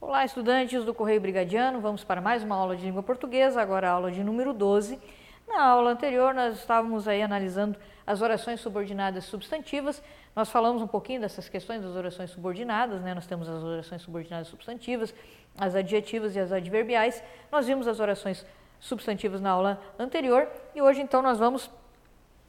Olá, estudantes do Correio Brigadiano, vamos para mais uma aula de língua portuguesa, agora a aula de número 12. Na aula anterior, nós estávamos aí analisando as orações subordinadas substantivas. Nós falamos um pouquinho dessas questões das orações subordinadas, né? Nós temos as orações subordinadas substantivas, as adjetivas e as adverbiais. Nós vimos as orações substantivas na aula anterior e hoje então nós vamos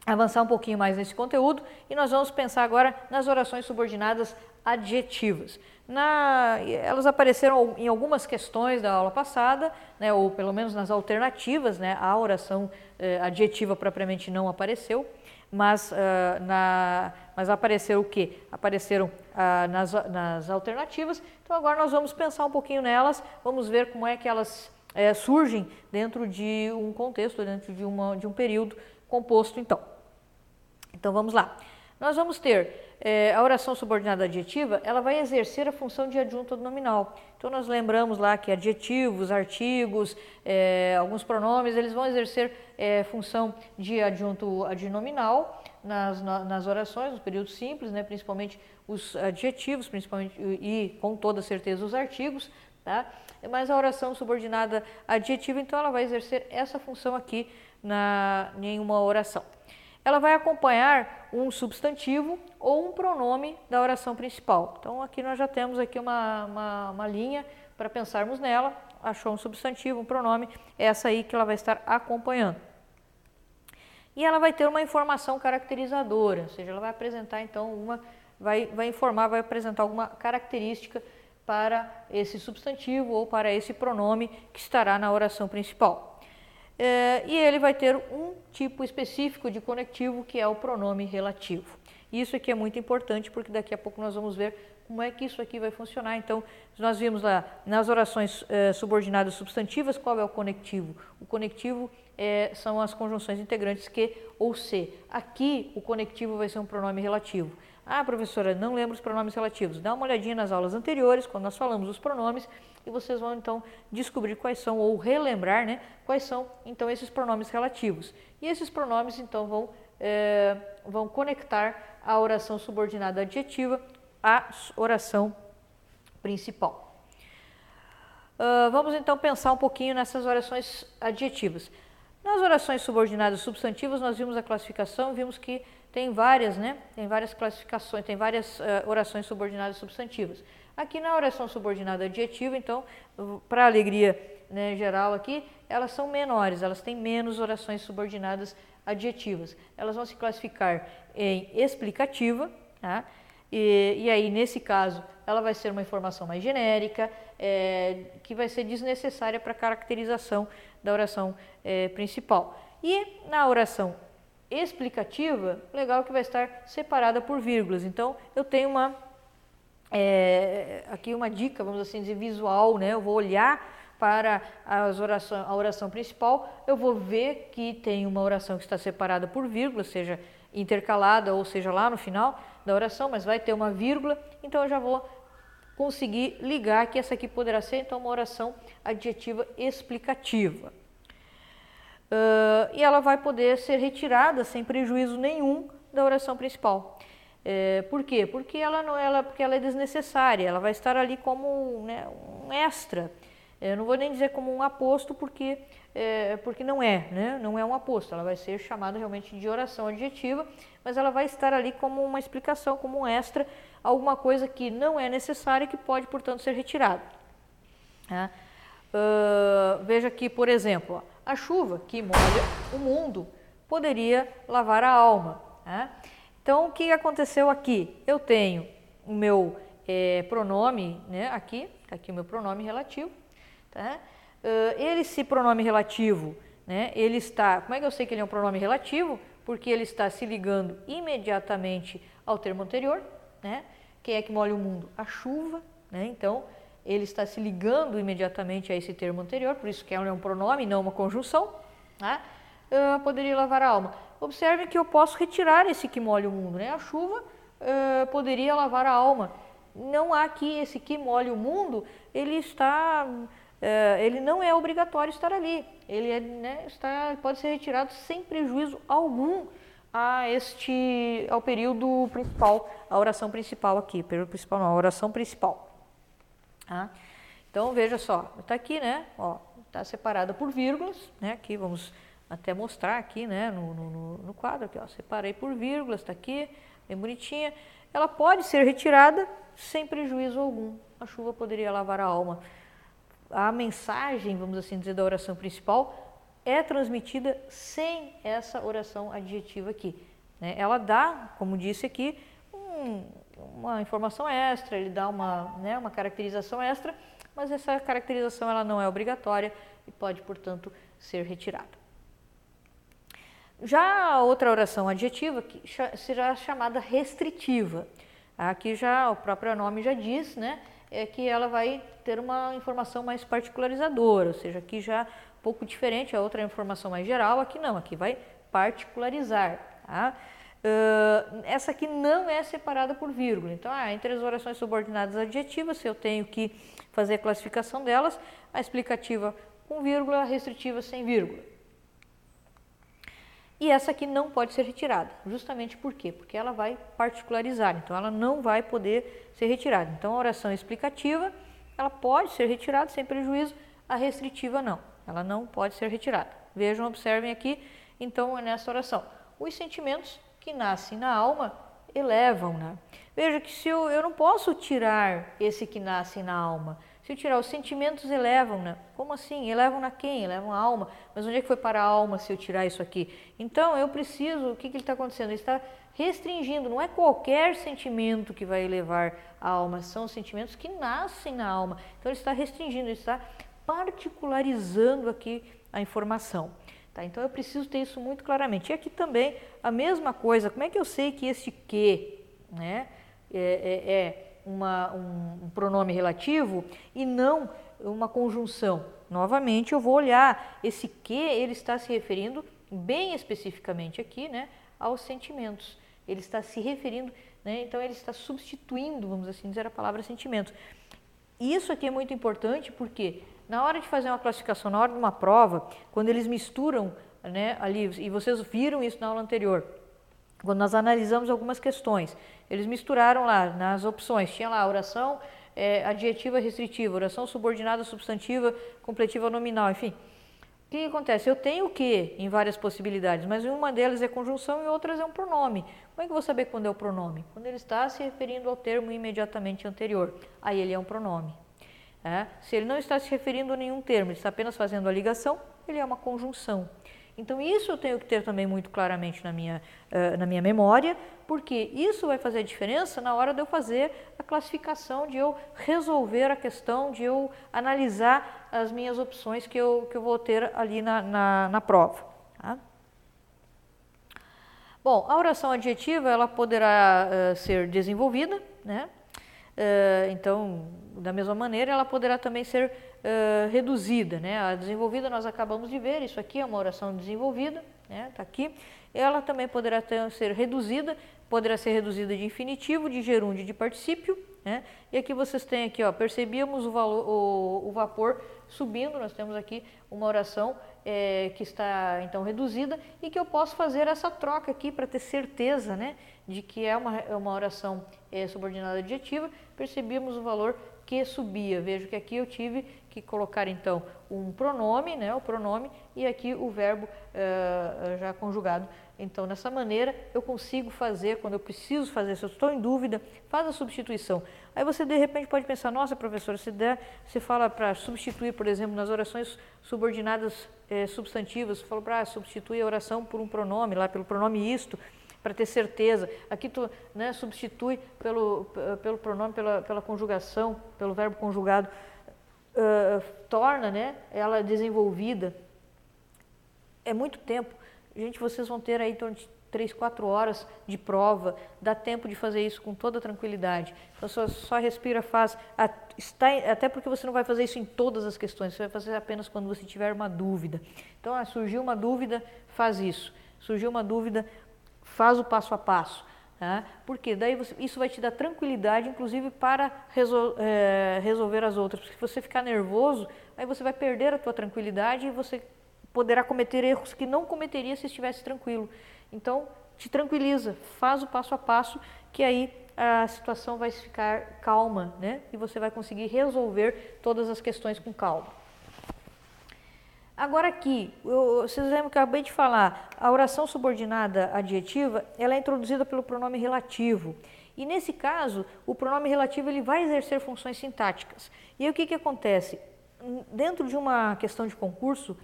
avançar um pouquinho mais nesse conteúdo e nós vamos pensar agora nas orações subordinadas adjetivas. Na, elas apareceram em algumas questões da aula passada, né, ou pelo menos nas alternativas, né, a oração eh, adjetiva propriamente não apareceu, mas, uh, na, mas apareceram o quê? Apareceram uh, nas, nas alternativas, então agora nós vamos pensar um pouquinho nelas, vamos ver como é que elas eh, surgem dentro de um contexto, dentro de, uma, de um período composto então. Então vamos lá. Nós vamos ter é, a oração subordinada adjetiva, ela vai exercer a função de adjunto nominal. Então nós lembramos lá que adjetivos, artigos, é, alguns pronomes, eles vão exercer é, função de adjunto adnominal nas, nas orações, nos períodos simples, né, principalmente os adjetivos, principalmente e com toda certeza os artigos, tá? Mas a oração subordinada adjetiva, então ela vai exercer essa função aqui na, em uma oração ela vai acompanhar um substantivo ou um pronome da oração principal. Então aqui nós já temos aqui uma, uma, uma linha para pensarmos nela, achou um substantivo, um pronome, é essa aí que ela vai estar acompanhando. E ela vai ter uma informação caracterizadora, ou seja, ela vai apresentar então uma, vai, vai informar, vai apresentar alguma característica para esse substantivo ou para esse pronome que estará na oração principal. É, e ele vai ter um tipo específico de conectivo que é o pronome relativo. Isso aqui é muito importante porque daqui a pouco nós vamos ver como é que isso aqui vai funcionar. Então, nós vimos lá nas orações é, subordinadas substantivas qual é o conectivo. O conectivo é, são as conjunções integrantes que ou se. Aqui o conectivo vai ser um pronome relativo. Ah, professora, não lembro os pronomes relativos. Dá uma olhadinha nas aulas anteriores, quando nós falamos dos pronomes, e vocês vão então descobrir quais são, ou relembrar, né, quais são então esses pronomes relativos. E esses pronomes então vão, é, vão conectar a oração subordinada adjetiva à oração principal. Uh, vamos então pensar um pouquinho nessas orações adjetivas. Nas orações subordinadas substantivas, nós vimos a classificação, vimos que tem várias, né? Tem várias classificações, tem várias uh, orações subordinadas substantivas. Aqui na oração subordinada adjetiva, então, para alegria né, geral aqui, elas são menores, elas têm menos orações subordinadas adjetivas. Elas vão se classificar em explicativa, tá? e, e aí nesse caso ela vai ser uma informação mais genérica, é, que vai ser desnecessária para a caracterização da oração é, principal. E na oração explicativa, legal que vai estar separada por vírgulas. Então, eu tenho uma é, aqui uma dica, vamos assim dizer, visual, né? Eu vou olhar para as oração, a oração principal, eu vou ver que tem uma oração que está separada por vírgula, seja intercalada ou seja lá no final da oração, mas vai ter uma vírgula, então eu já vou conseguir ligar que essa aqui poderá ser então uma oração adjetiva explicativa. Uh, e ela vai poder ser retirada sem prejuízo nenhum da oração principal. É, por quê? Porque ela, não, ela, porque ela é desnecessária, ela vai estar ali como né, um extra. Eu não vou nem dizer como um aposto, porque, é, porque não é, né? não é um aposto, ela vai ser chamada realmente de oração adjetiva, mas ela vai estar ali como uma explicação, como um extra, alguma coisa que não é necessária e que pode, portanto, ser retirada. Uh, veja aqui, por exemplo, a chuva que molha o mundo poderia lavar a alma. Né? Então, o que aconteceu aqui? Eu tenho o meu é, pronome, né, aqui, tá aqui o meu pronome relativo. Tá? Uh, esse pronome relativo, né, ele está, como é que eu sei que ele é um pronome relativo? Porque ele está se ligando imediatamente ao termo anterior, né? Quem é que molha o mundo? A chuva, né? Então, ele está se ligando imediatamente a esse termo anterior, por isso que é um pronome, não uma conjunção. Uh, poderia lavar a alma. Observe que eu posso retirar esse que molha o mundo. Né? A chuva uh, poderia lavar a alma. Não há aqui esse que molha o mundo, ele está. Uh, ele não é obrigatório estar ali. Ele é, né, está, pode ser retirado sem prejuízo algum a este ao período principal, a oração principal aqui, período principal não, a oração principal. Tá? Então veja só, está aqui, né? Ó, está separada por vírgulas, né? Aqui vamos até mostrar aqui, né? No, no, no quadro aqui, ó, separei por vírgulas, está aqui, bem bonitinha. Ela pode ser retirada sem prejuízo algum. A chuva poderia lavar a alma. A mensagem, vamos assim dizer, da oração principal é transmitida sem essa oração adjetiva aqui. Né? Ela dá, como disse aqui, um, uma informação extra, ele dá uma, né, uma caracterização extra, mas essa caracterização ela não é obrigatória e pode, portanto, ser retirada. Já a outra oração adjetiva que será chamada restritiva. Aqui já o próprio nome já diz, né, é que ela vai ter uma informação mais particularizadora, ou seja, aqui já um pouco diferente, a outra é informação mais geral, aqui não, aqui vai particularizar. Tá? Uh, essa aqui não é separada por vírgula. Então, ah, entre as orações subordinadas adjetivas, se eu tenho que fazer a classificação delas, a explicativa com vírgula, a restritiva sem vírgula. E essa aqui não pode ser retirada, justamente por quê? Porque ela vai particularizar, então ela não vai poder ser retirada. Então, a oração explicativa, ela pode ser retirada sem prejuízo, a restritiva não, ela não pode ser retirada. Vejam, observem aqui, então, nessa oração. Os sentimentos que nascem na alma elevam-na. Veja que se eu, eu não posso tirar esse que nasce na alma. Se eu tirar os sentimentos, elevam-na. Como assim? Elevam-na quem? Elevam a alma. Mas onde é que foi para a alma se eu tirar isso aqui? Então eu preciso, o que, que ele está acontecendo? Ele está restringindo, não é qualquer sentimento que vai elevar a alma, são os sentimentos que nascem na alma. Então ele está restringindo, ele está particularizando aqui a informação. Tá? Então eu preciso ter isso muito claramente. E aqui também a mesma coisa, como é que eu sei que esse que né, é, é, é uma, um, um pronome relativo e não uma conjunção? Novamente eu vou olhar, esse que ele está se referindo bem especificamente aqui né, aos sentimentos. Ele está se referindo, né, então ele está substituindo, vamos assim dizer, a palavra sentimento. Isso aqui é muito importante porque na hora de fazer uma classificação, na hora de uma prova, quando eles misturam né, ali, e vocês viram isso na aula anterior, quando nós analisamos algumas questões, eles misturaram lá nas opções, tinha lá oração é, adjetiva restritiva, oração subordinada substantiva, completiva nominal, enfim. O que acontece? Eu tenho o que em várias possibilidades, mas uma delas é conjunção e outras é um pronome. Como é que eu vou saber quando é o pronome? Quando ele está se referindo ao termo imediatamente anterior. Aí ele é um pronome. É? Se ele não está se referindo a nenhum termo, ele está apenas fazendo a ligação, ele é uma conjunção. Então, isso eu tenho que ter também muito claramente na minha, uh, na minha memória, porque isso vai fazer diferença na hora de eu fazer a classificação, de eu resolver a questão, de eu analisar as minhas opções que eu, que eu vou ter ali na, na, na prova. Tá? Bom, a oração adjetiva ela poderá uh, ser desenvolvida, né? Uh, então, da mesma maneira, ela poderá também ser reduzida. Né? A desenvolvida nós acabamos de ver, isso aqui é uma oração desenvolvida, está né? Aqui. Ela também poderá ter, ser reduzida, poderá ser reduzida de infinitivo, de gerúndio, de particípio. Né? E aqui vocês têm aqui, ó, percebíamos o, valor, o, o vapor subindo, nós temos aqui uma oração é, que está então reduzida e que eu posso fazer essa troca aqui para ter certeza né, de que é uma, é uma oração é, subordinada adjetiva, percebíamos o valor que subia. Vejo que aqui eu tive que colocar então um pronome, né, o pronome, e aqui o verbo uh, já conjugado. Então, dessa maneira, eu consigo fazer, quando eu preciso fazer, se eu estou em dúvida, faz a substituição. Aí você, de repente, pode pensar, nossa, professora, se der, você fala para substituir, por exemplo, nas orações subordinadas eh, substantivas, você fala para substituir a oração por um pronome, lá pelo pronome isto, para ter certeza. Aqui tu né, substitui pelo, pelo pronome, pela, pela conjugação, pelo verbo conjugado, uh, torna né, ela desenvolvida. É muito tempo. Gente, vocês vão ter aí em torno de 3, 4 horas de prova, dá tempo de fazer isso com toda tranquilidade. Então, só, só respira, faz. Está, até porque você não vai fazer isso em todas as questões, você vai fazer apenas quando você tiver uma dúvida. Então, ah, surgiu uma dúvida, faz isso. Surgiu uma dúvida, faz o passo a passo. Tá? Porque daí você, isso vai te dar tranquilidade, inclusive para resol, é, resolver as outras. Porque se você ficar nervoso, aí você vai perder a tua tranquilidade e você poderá cometer erros que não cometeria se estivesse tranquilo. Então, te tranquiliza, faz o passo a passo que aí a situação vai ficar calma, né? E você vai conseguir resolver todas as questões com calma. Agora aqui, eu, vocês lembram que eu acabei de falar, a oração subordinada adjetiva, ela é introduzida pelo pronome relativo. E nesse caso, o pronome relativo ele vai exercer funções sintáticas. E aí o que, que acontece? Dentro de uma questão de concurso,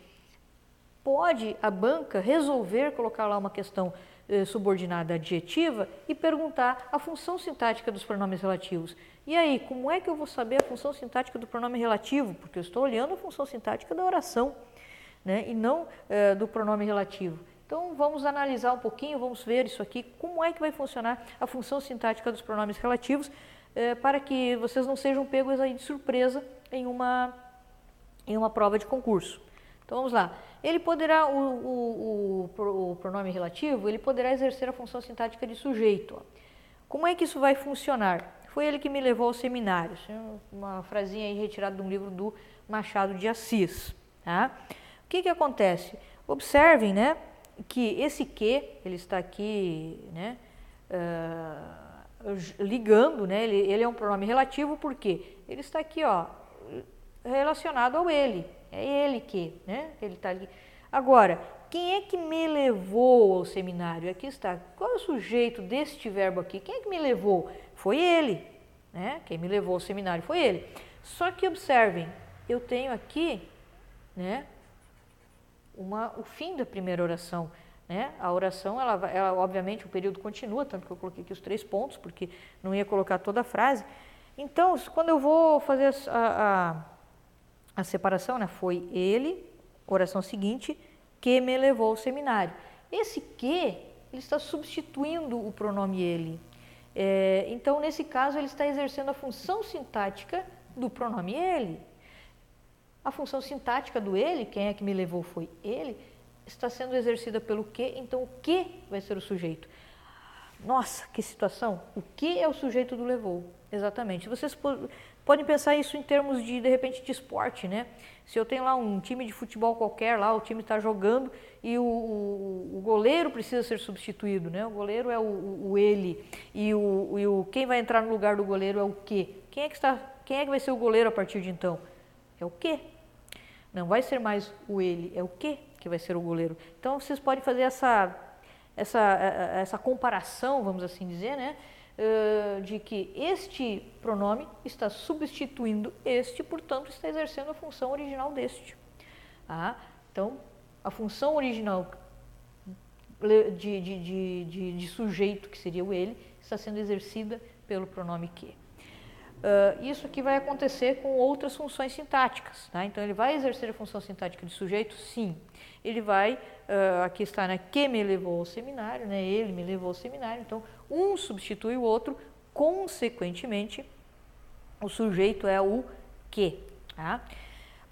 pode a banca resolver colocar lá uma questão eh, subordinada adjetiva e perguntar a função sintática dos pronomes relativos. E aí, como é que eu vou saber a função sintática do pronome relativo? Porque eu estou olhando a função sintática da oração, né, e não eh, do pronome relativo. Então, vamos analisar um pouquinho, vamos ver isso aqui, como é que vai funcionar a função sintática dos pronomes relativos, eh, para que vocês não sejam pegos aí de surpresa em uma, em uma prova de concurso. Então, vamos lá. Ele poderá, o, o, o, o pronome relativo, ele poderá exercer a função sintática de sujeito. Como é que isso vai funcionar? Foi ele que me levou ao seminário. É uma frasinha aí retirada de um livro do Machado de Assis. Tá? O que, que acontece? Observem, né, que esse que, ele está aqui, né, uh, ligando, né, ele, ele é um pronome relativo porque ele está aqui, ó, relacionado ao ele. É ele que, né? Ele está ali. Agora, quem é que me levou ao seminário? Aqui está. Qual é o sujeito deste verbo aqui? Quem é que me levou? Foi ele, né? Quem me levou ao seminário foi ele. Só que observem, eu tenho aqui, né? Uma, o fim da primeira oração. Né? A oração, ela, ela, obviamente, o período continua, tanto que eu coloquei aqui os três pontos, porque não ia colocar toda a frase. Então, quando eu vou fazer a, a a separação né, foi ele, oração seguinte, que me levou ao seminário. Esse que, ele está substituindo o pronome ele. É, então, nesse caso, ele está exercendo a função sintática do pronome ele. A função sintática do ele, quem é que me levou foi ele, está sendo exercida pelo que, então o que vai ser o sujeito. Nossa, que situação! O que é o sujeito do levou? Exatamente. Vocês Podem pensar isso em termos de, de repente, de esporte, né? Se eu tenho lá um time de futebol qualquer, lá o time está jogando e o, o, o, goleiro precisa ser substituído, né? O goleiro é o, o ele e, e o quem vai entrar no lugar do goleiro é o que? Quem é que está? Quem é que vai ser o goleiro a partir de então? É o que? Não vai ser mais o ele, é o que que vai ser o goleiro. Então vocês podem fazer essa essa essa comparação, vamos assim dizer, né? uh, de que este pronome está substituindo este, portanto, está exercendo a função original deste. Ah, então, a função original de, de, de, de, sujeito, que seria o ele, está sendo exercida pelo pronome que. Uh, isso aqui vai acontecer com outras funções sintáticas. Tá? Então, ele vai exercer a função sintática de sujeito? Sim. Ele vai, uh, aqui está, né, que me levou ao seminário, né, ele me levou ao seminário. Então, um substitui o outro, consequentemente, o sujeito é o que. Tá?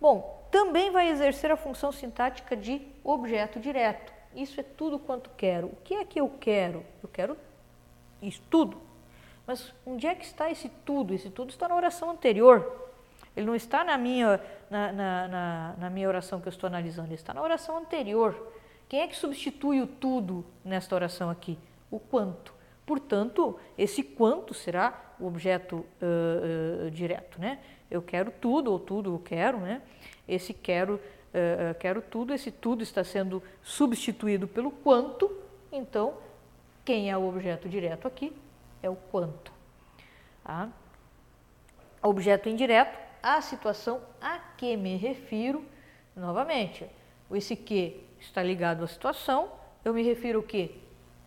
Bom, também vai exercer a função sintática de objeto direto. Isso é tudo quanto quero. O que é que eu quero? Eu quero isso tudo. Mas onde é que está esse tudo? Esse tudo está na oração anterior. Ele não está na minha, na, na, na, na minha oração que eu estou analisando, ele está na oração anterior. Quem é que substitui o tudo nesta oração aqui? O quanto. Portanto, esse quanto será o objeto uh, uh, direto, né? Eu quero tudo, ou tudo eu quero, né? Esse quero, uh, quero tudo, esse tudo está sendo substituído pelo quanto, então, quem é o objeto direto aqui? É o quanto. Tá? Objeto indireto, a situação a que me refiro, novamente, esse que está ligado à situação, eu me refiro o que?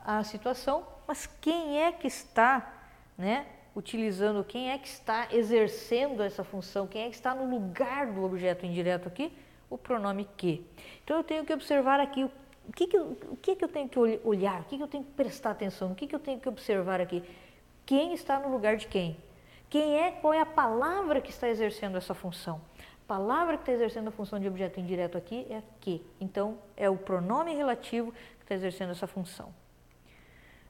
À situação mas quem é que está né, utilizando, quem é que está exercendo essa função, quem é que está no lugar do objeto indireto aqui? O pronome que. Então eu tenho que observar aqui o que, que, eu, o que, que eu tenho que olhar, o que, que eu tenho que prestar atenção, o que, que eu tenho que observar aqui. Quem está no lugar de quem? Quem é, qual é a palavra que está exercendo essa função? A palavra que está exercendo a função de objeto indireto aqui é que. Então, é o pronome relativo que está exercendo essa função.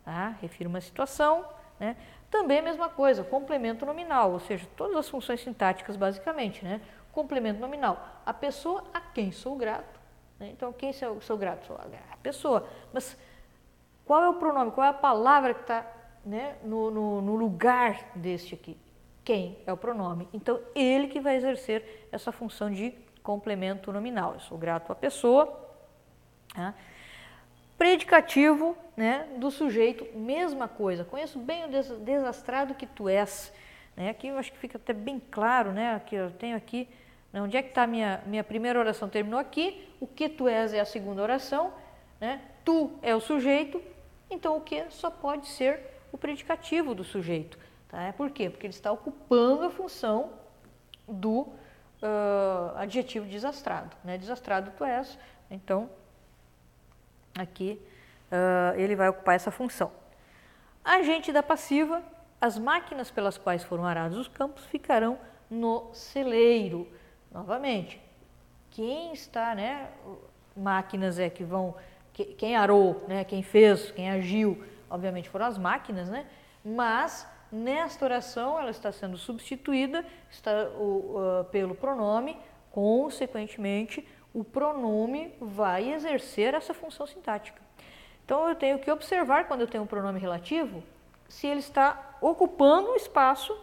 Tá? Refiro uma situação. Né? Também a mesma coisa, complemento nominal, ou seja, todas as funções sintáticas basicamente. Né? Complemento nominal, a pessoa a quem sou grato. Né? Então, quem sou, sou grato? Sou a pessoa. Mas qual é o pronome, qual é a palavra que está né, no, no, no lugar deste aqui. Quem? É o pronome. Então, ele que vai exercer essa função de complemento nominal. Eu sou grato à pessoa. Tá? Predicativo né, do sujeito, mesma coisa. Conheço bem o desastrado que tu és. Né? Aqui eu acho que fica até bem claro, né? Aqui eu tenho aqui, né, onde é que está minha, minha primeira oração? Terminou aqui, o que tu és é a segunda oração, né? tu é o sujeito, então o que só pode ser o predicativo do sujeito. Tá? Por quê? Porque ele está ocupando a função do uh, adjetivo desastrado. Né? Desastrado tu és, então aqui uh, ele vai ocupar essa função. Agente da passiva, as máquinas pelas quais foram arados os campos ficarão no celeiro. Novamente, quem está, né? Máquinas é que vão, quem arou, né? Quem fez, quem agiu, obviamente foram as máquinas, né? Mas nesta oração ela está sendo substituída está, o, uh, pelo pronome, consequentemente o pronome vai exercer essa função sintática. Então eu tenho que observar quando eu tenho um pronome relativo se ele está ocupando o espaço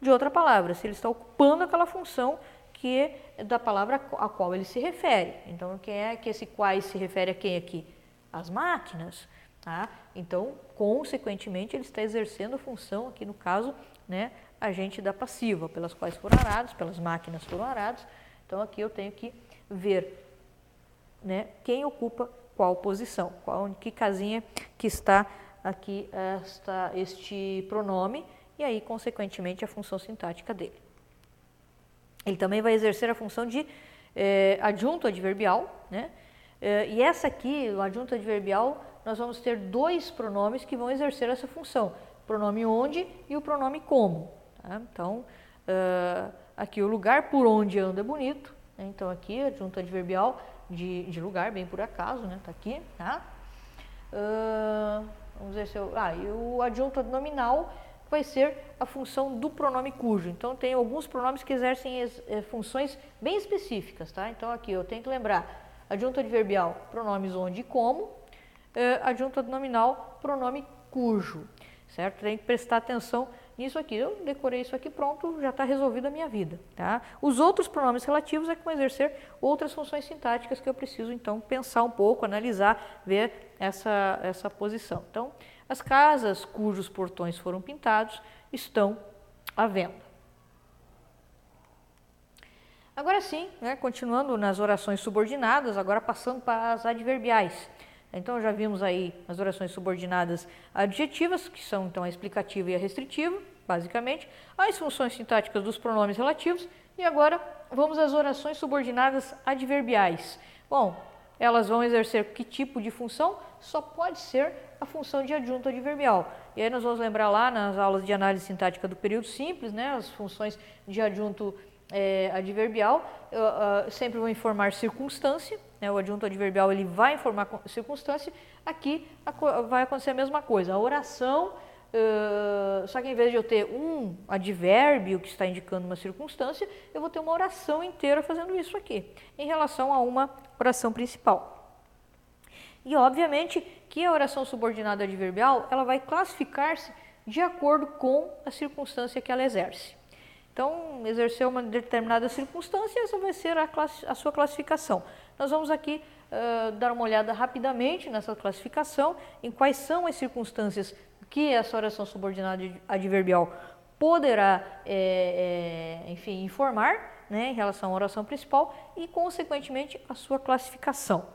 de outra palavra, se ele está ocupando aquela função que é da palavra a qual ele se refere. Então, quem é que esse quais se refere a quem aqui? As máquinas. Tá? Então, consequentemente, ele está exercendo a função, aqui no caso, né, agente da passiva, pelas quais foram arados, pelas máquinas foram arados. Então, aqui eu tenho que ver né, quem ocupa qual posição, qual, que casinha que está aqui esta, este pronome e aí, consequentemente, a função sintática dele. Ele também vai exercer a função de eh, adjunto adverbial, né? Eh, e essa aqui, o adjunto adverbial, nós vamos ter dois pronomes que vão exercer essa função, o pronome onde e o pronome como. Tá? Então, uh, aqui o lugar por onde anda é bonito, né? então aqui adjunto adverbial de, de, lugar, bem por acaso, né? Tá aqui, tá? Uh, vamos ver se eu... Ah, e o adjunto nominal vai ser a função do pronome cujo. Então, tem alguns pronomes que exercem é, funções bem específicas, tá? Então, aqui eu tenho que lembrar adjunto adverbial, pronomes onde e como, é, adjunto nominal, pronome cujo, certo? Tem que prestar atenção nisso aqui. Eu decorei isso aqui, pronto, já está resolvida a minha vida, tá? Os outros pronomes relativos é que vão exercer outras funções sintáticas que eu preciso, então, pensar um pouco, analisar, ver essa, essa posição. Então, as casas cujos portões foram pintados estão à venda. Agora sim, né, continuando nas orações subordinadas, agora passando para as adverbiais. Então já vimos aí as orações subordinadas adjetivas, que são então a explicativa e a restritiva, basicamente, as funções sintáticas dos pronomes relativos, e agora vamos às orações subordinadas adverbiais. Bom, elas vão exercer que tipo de função? Só pode ser a função de adjunto adverbial. E aí nós vamos lembrar lá nas aulas de análise sintática do período simples, né, as funções de adjunto é, adverbial eu, uh, sempre vão informar circunstância, né, o adjunto adverbial ele vai informar circunstância, aqui a, vai acontecer a mesma coisa, a oração, uh, só que em vez de eu ter um advérbio que está indicando uma circunstância, eu vou ter uma oração inteira fazendo isso aqui, em relação a uma oração principal. E obviamente que a oração subordinada adverbial ela vai classificar-se de acordo com a circunstância que ela exerce. Então, exerceu uma determinada circunstância, essa vai ser a, a sua classificação. Nós vamos aqui uh, dar uma olhada rapidamente nessa classificação, em quais são as circunstâncias que essa oração subordinada adverbial poderá, é, é, enfim, informar né, em relação à oração principal e, consequentemente, a sua classificação.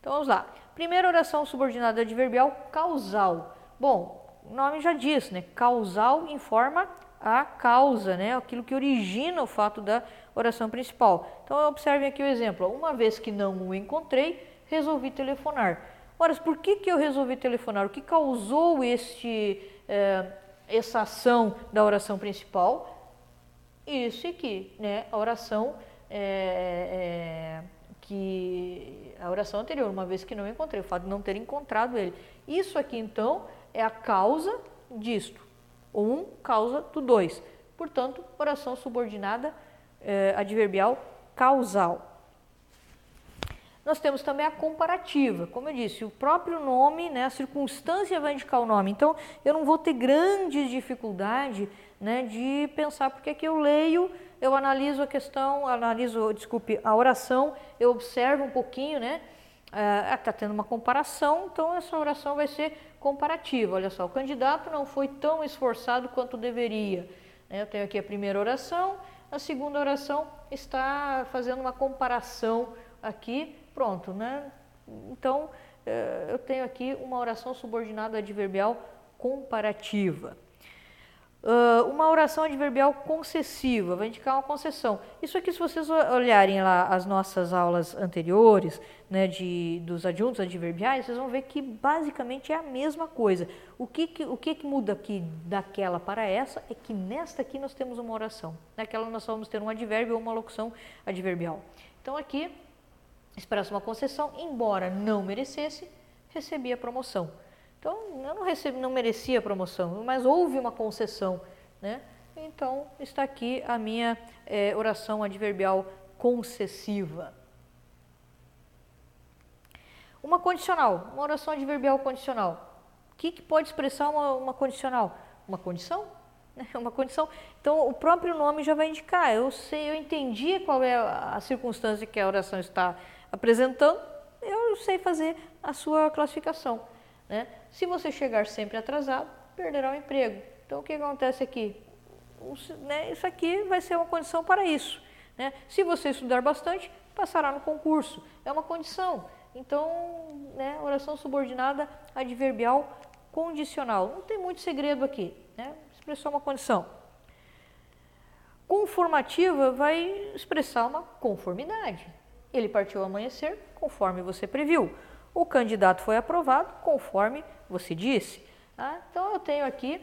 Então, vamos lá. Primeira oração subordinada adverbial causal. Bom, o nome já diz, né? Causal informa a causa, né? Aquilo que origina o fato da oração principal. Então, observem aqui o exemplo. Uma vez que não o encontrei, resolvi telefonar. Ora, por que, que eu resolvi telefonar? O que causou este, eh, essa ação da oração principal? Isso aqui, né? A oração é, é, que a oração anterior, uma vez que não encontrei, o fato de não ter encontrado ele. Isso aqui então é a causa disto. Um causa do dois. Portanto, oração subordinada eh, adverbial causal. Nós temos também a comparativa, como eu disse, o próprio nome, né, a circunstância vai indicar o nome. Então, eu não vou ter grande dificuldade né, de pensar porque é que eu leio, eu analiso a questão, analiso, desculpe, a oração, eu observo um pouquinho, né? Está ah, tendo uma comparação, então essa oração vai ser comparativa. Olha só, o candidato não foi tão esforçado quanto deveria. Né, eu tenho aqui a primeira oração, a segunda oração está fazendo uma comparação aqui Pronto, né? Então, eh, eu tenho aqui uma oração subordinada adverbial comparativa. Uh, uma oração adverbial concessiva, vai indicar uma concessão. Isso aqui, se vocês olharem lá as nossas aulas anteriores, né, de, dos adjuntos adverbiais, vocês vão ver que basicamente é a mesma coisa. O que, que, o que, que muda aqui daquela para essa é que nesta aqui nós temos uma oração. Naquela nós vamos ter um advérbio ou uma locução adverbial. Então aqui expressa uma concessão, embora não merecesse, recebia promoção. Então, eu não, recebi, não merecia a promoção, mas houve uma concessão, né? Então, está aqui a minha é, oração adverbial concessiva. Uma condicional, uma oração adverbial condicional. O que, que pode expressar uma, uma condicional? Uma condição? Né? Uma condição. Então, o próprio nome já vai indicar. Eu sei, eu entendi qual é a circunstância que a oração está apresentando, eu sei fazer a sua classificação. Né? Se você chegar sempre atrasado, perderá o emprego. Então, o que acontece aqui? Né, isso aqui vai ser uma condição para isso. Né? Se você estudar bastante, passará no concurso. É uma condição. Então, né, oração subordinada adverbial condicional. Não tem muito segredo aqui. Né? Expressou uma condição. Conformativa vai expressar uma conformidade. Ele partiu amanhecer, conforme você previu. O candidato foi aprovado, conforme você disse. Ah, então eu tenho aqui,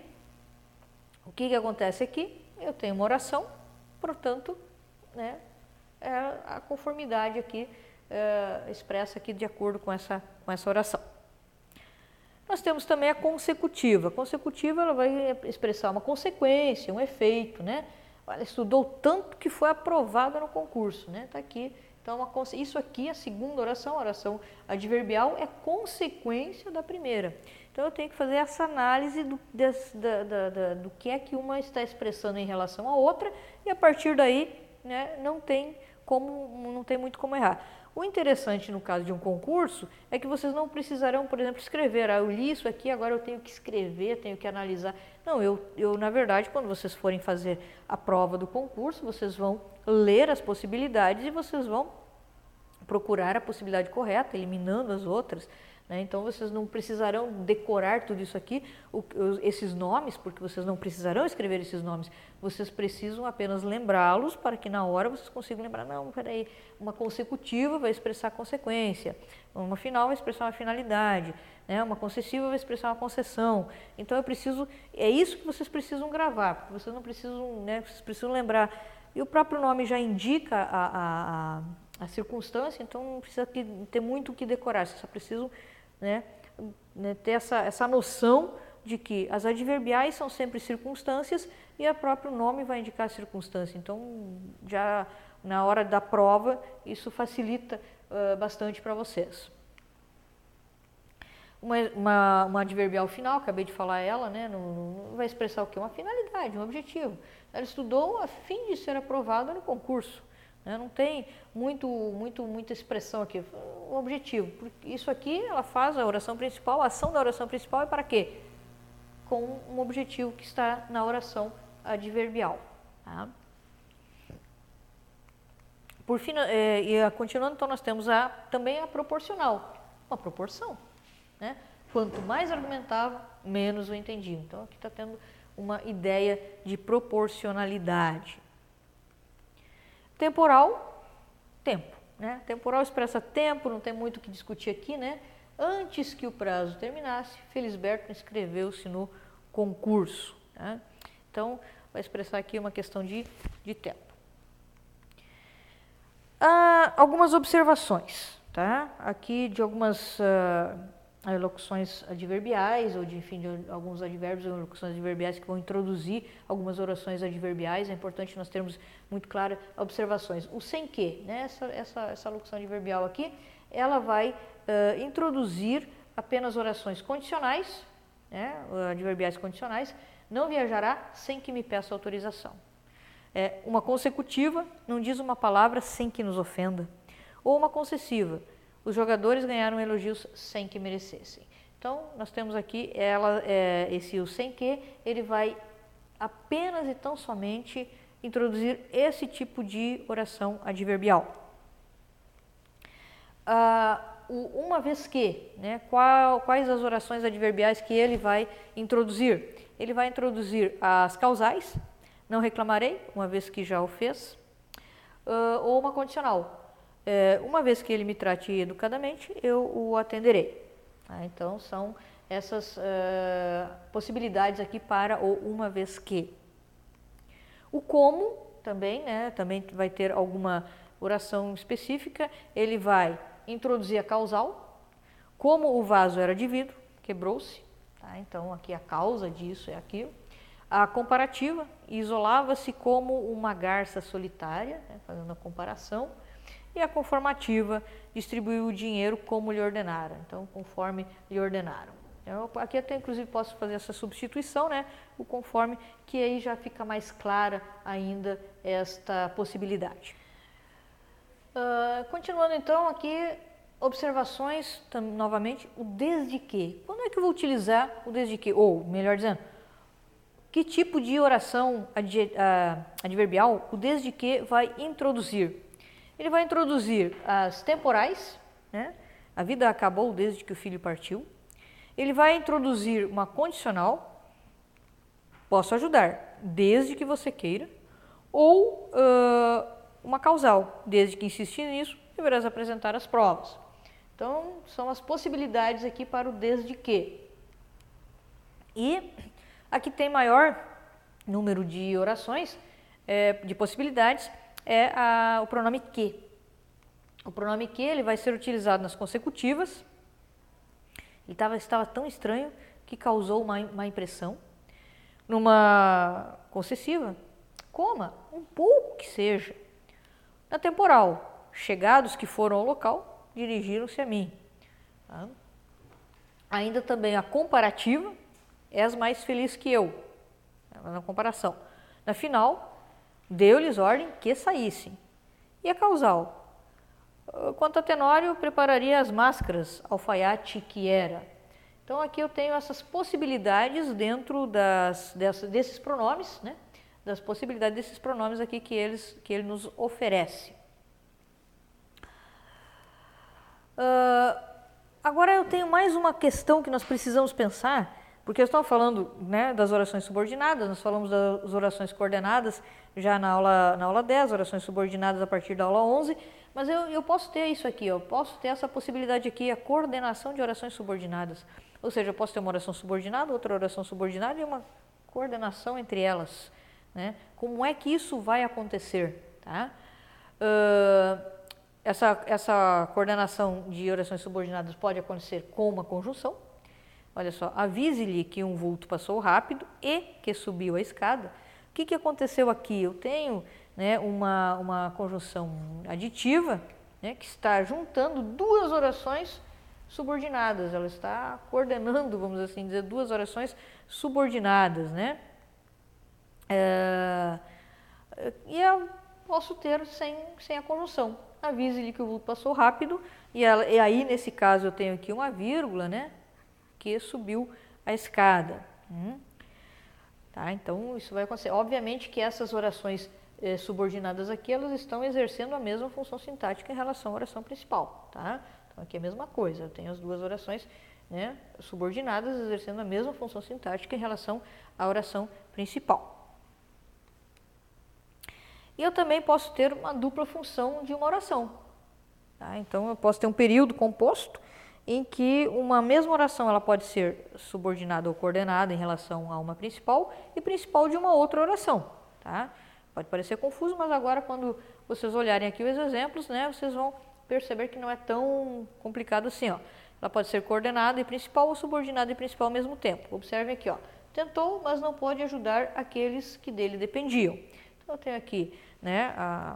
o que, que acontece aqui? Eu tenho uma oração, portanto, né, é a conformidade aqui é, expressa aqui de acordo com essa, com essa oração. Nós temos também a consecutiva. A consecutiva ela vai expressar uma consequência, um efeito, né? Ela estudou tanto que foi aprovada no concurso, né? Está aqui então, isso aqui, a segunda oração, a oração adverbial, é consequência da primeira. Então, eu tenho que fazer essa análise do, da, da, da, do que é que uma está expressando em relação à outra e a partir daí né, não, tem como, não tem muito como errar. O interessante no caso de um concurso é que vocês não precisarão, por exemplo, escrever. Ah, eu li isso aqui, agora eu tenho que escrever, tenho que analisar. Não, eu, eu na verdade, quando vocês forem fazer a prova do concurso, vocês vão ler as possibilidades e vocês vão procurar a possibilidade correta, eliminando as outras. Né? Então vocês não precisarão decorar tudo isso aqui, o, esses nomes, porque vocês não precisarão escrever esses nomes. Vocês precisam apenas lembrá-los para que na hora vocês consigam lembrar. Não, peraí, uma consecutiva vai expressar consequência, uma final vai expressar uma finalidade, né? uma concessiva vai expressar uma concessão. Então eu preciso, é isso que vocês precisam gravar, porque vocês não precisam, né? Vocês precisam lembrar. E o próprio nome já indica a, a, a a circunstância, então não precisa ter muito o que decorar, você só precisa né, né, ter essa, essa noção de que as adverbiais são sempre circunstâncias e o próprio nome vai indicar a circunstância. Então, já na hora da prova, isso facilita uh, bastante para vocês. Uma, uma, uma, adverbial final, acabei de falar ela, né, não, não vai expressar o quê? Uma finalidade, um objetivo. Ela estudou a fim de ser aprovada no concurso. Né? Não tem muito, muito, muita expressão aqui. O objetivo. Isso aqui ela faz a oração principal, a ação da oração principal é para quê? Com um objetivo que está na oração adverbial. Tá? Por fim, é, e continuando, então nós temos a, também a proporcional, uma proporção. Né? Quanto mais argumentava, menos o entendia. Então aqui está tendo uma ideia de proporcionalidade. Temporal, tempo. Né? Temporal expressa tempo, não tem muito o que discutir aqui, né? Antes que o prazo terminasse, Felisberto inscreveu-se no concurso. Né? Então, vai expressar aqui uma questão de, de tempo. Ah, algumas observações, tá? Aqui de algumas locuções adverbiais, ou de, enfim, de alguns advérbios ou locuções adverbiais que vão introduzir algumas orações adverbiais. É importante nós termos muito claras observações. O sem que, né? essa, essa, essa locução adverbial aqui, ela vai uh, introduzir apenas orações condicionais, né, adverbiais condicionais, não viajará sem que me peça autorização. É, uma consecutiva não diz uma palavra sem que nos ofenda. Ou uma concessiva, os jogadores ganharam elogios sem que merecessem. Então, nós temos aqui ela, é, esse o sem que, ele vai apenas e tão somente introduzir esse tipo de oração adverbial. Ah, o uma vez que, né, qual, quais as orações adverbiais que ele vai introduzir? Ele vai introduzir as causais, não reclamarei, uma vez que já o fez, uh, ou uma condicional. É, uma vez que ele me trate educadamente, eu o atenderei. Tá? Então, são essas uh, possibilidades aqui para o uma vez que. O como também, né, também vai ter alguma oração específica, ele vai introduzir a causal, como o vaso era de vidro, quebrou-se, tá? então aqui a causa disso é aquilo. A comparativa isolava-se como uma garça solitária, né, fazendo a comparação, e a conformativa distribuiu o dinheiro como lhe ordenaram, então conforme lhe ordenaram. Eu, aqui até inclusive posso fazer essa substituição, né, o conforme, que aí já fica mais clara ainda esta possibilidade. Uh, continuando então aqui, observações, novamente, o desde que. Quando é que eu vou utilizar o desde que? Ou, melhor dizendo, que tipo de oração adverbial o desde que vai introduzir? Ele vai introduzir as temporais, né? a vida acabou desde que o filho partiu. Ele vai introduzir uma condicional, posso ajudar, desde que você queira, ou uh, uma causal, desde que insistir nisso, deverás apresentar as provas. Então, são as possibilidades aqui para o desde que. E Aqui tem maior número de orações, é, de possibilidades, é a, o pronome que. O pronome que ele vai ser utilizado nas consecutivas. Ele tava, estava tão estranho que causou uma, uma impressão. Numa concessiva, coma um pouco que seja. Na temporal, chegados que foram ao local, dirigiram-se a mim. Tá? Ainda também a comparativa, és mais feliz que eu. Na comparação. Na final, deu-lhes ordem que saíssem. E a causal? Quanto a Tenório, prepararia as máscaras, alfaiate que era. Então aqui eu tenho essas possibilidades dentro das, desses pronomes, né? das possibilidades desses pronomes aqui que, eles, que ele nos oferece. Uh, agora eu tenho mais uma questão que nós precisamos pensar, porque estamos falando né, das orações subordinadas, nós falamos das orações coordenadas já na aula, na aula 10, orações subordinadas a partir da aula 11, mas eu, eu posso ter isso aqui, eu posso ter essa possibilidade aqui, a coordenação de orações subordinadas. Ou seja, eu posso ter uma oração subordinada, outra oração subordinada e uma coordenação entre elas. Né? Como é que isso vai acontecer? Tá? Uh, essa, essa coordenação de orações subordinadas pode acontecer com uma conjunção, Olha só, avise-lhe que um vulto passou rápido e que subiu a escada. O que, que aconteceu aqui? Eu tenho né, uma, uma conjunção aditiva né, que está juntando duas orações subordinadas. Ela está coordenando, vamos assim dizer, duas orações subordinadas, né? É, e eu posso ter sem, sem a conjunção. Avise-lhe que o vulto passou rápido, e, ela, e aí, nesse caso, eu tenho aqui uma vírgula, né? Que subiu a escada. Hum? Tá? Então, isso vai acontecer. Obviamente que essas orações eh, subordinadas aqui, elas estão exercendo a mesma função sintática em relação à oração principal. Tá? Então, aqui é a mesma coisa. Eu tenho as duas orações né, subordinadas exercendo a mesma função sintática em relação à oração principal. E eu também posso ter uma dupla função de uma oração. Tá? Então, eu posso ter um período composto em que uma mesma oração ela pode ser subordinada ou coordenada em relação a uma principal e principal de uma outra oração, tá? Pode parecer confuso, mas agora quando vocês olharem aqui os exemplos, né, vocês vão perceber que não é tão complicado assim, ó. Ela pode ser coordenada e principal ou subordinada e principal ao mesmo tempo. Observem aqui, ó. Tentou, mas não pode ajudar aqueles que dele dependiam. Então eu tenho aqui, né, a,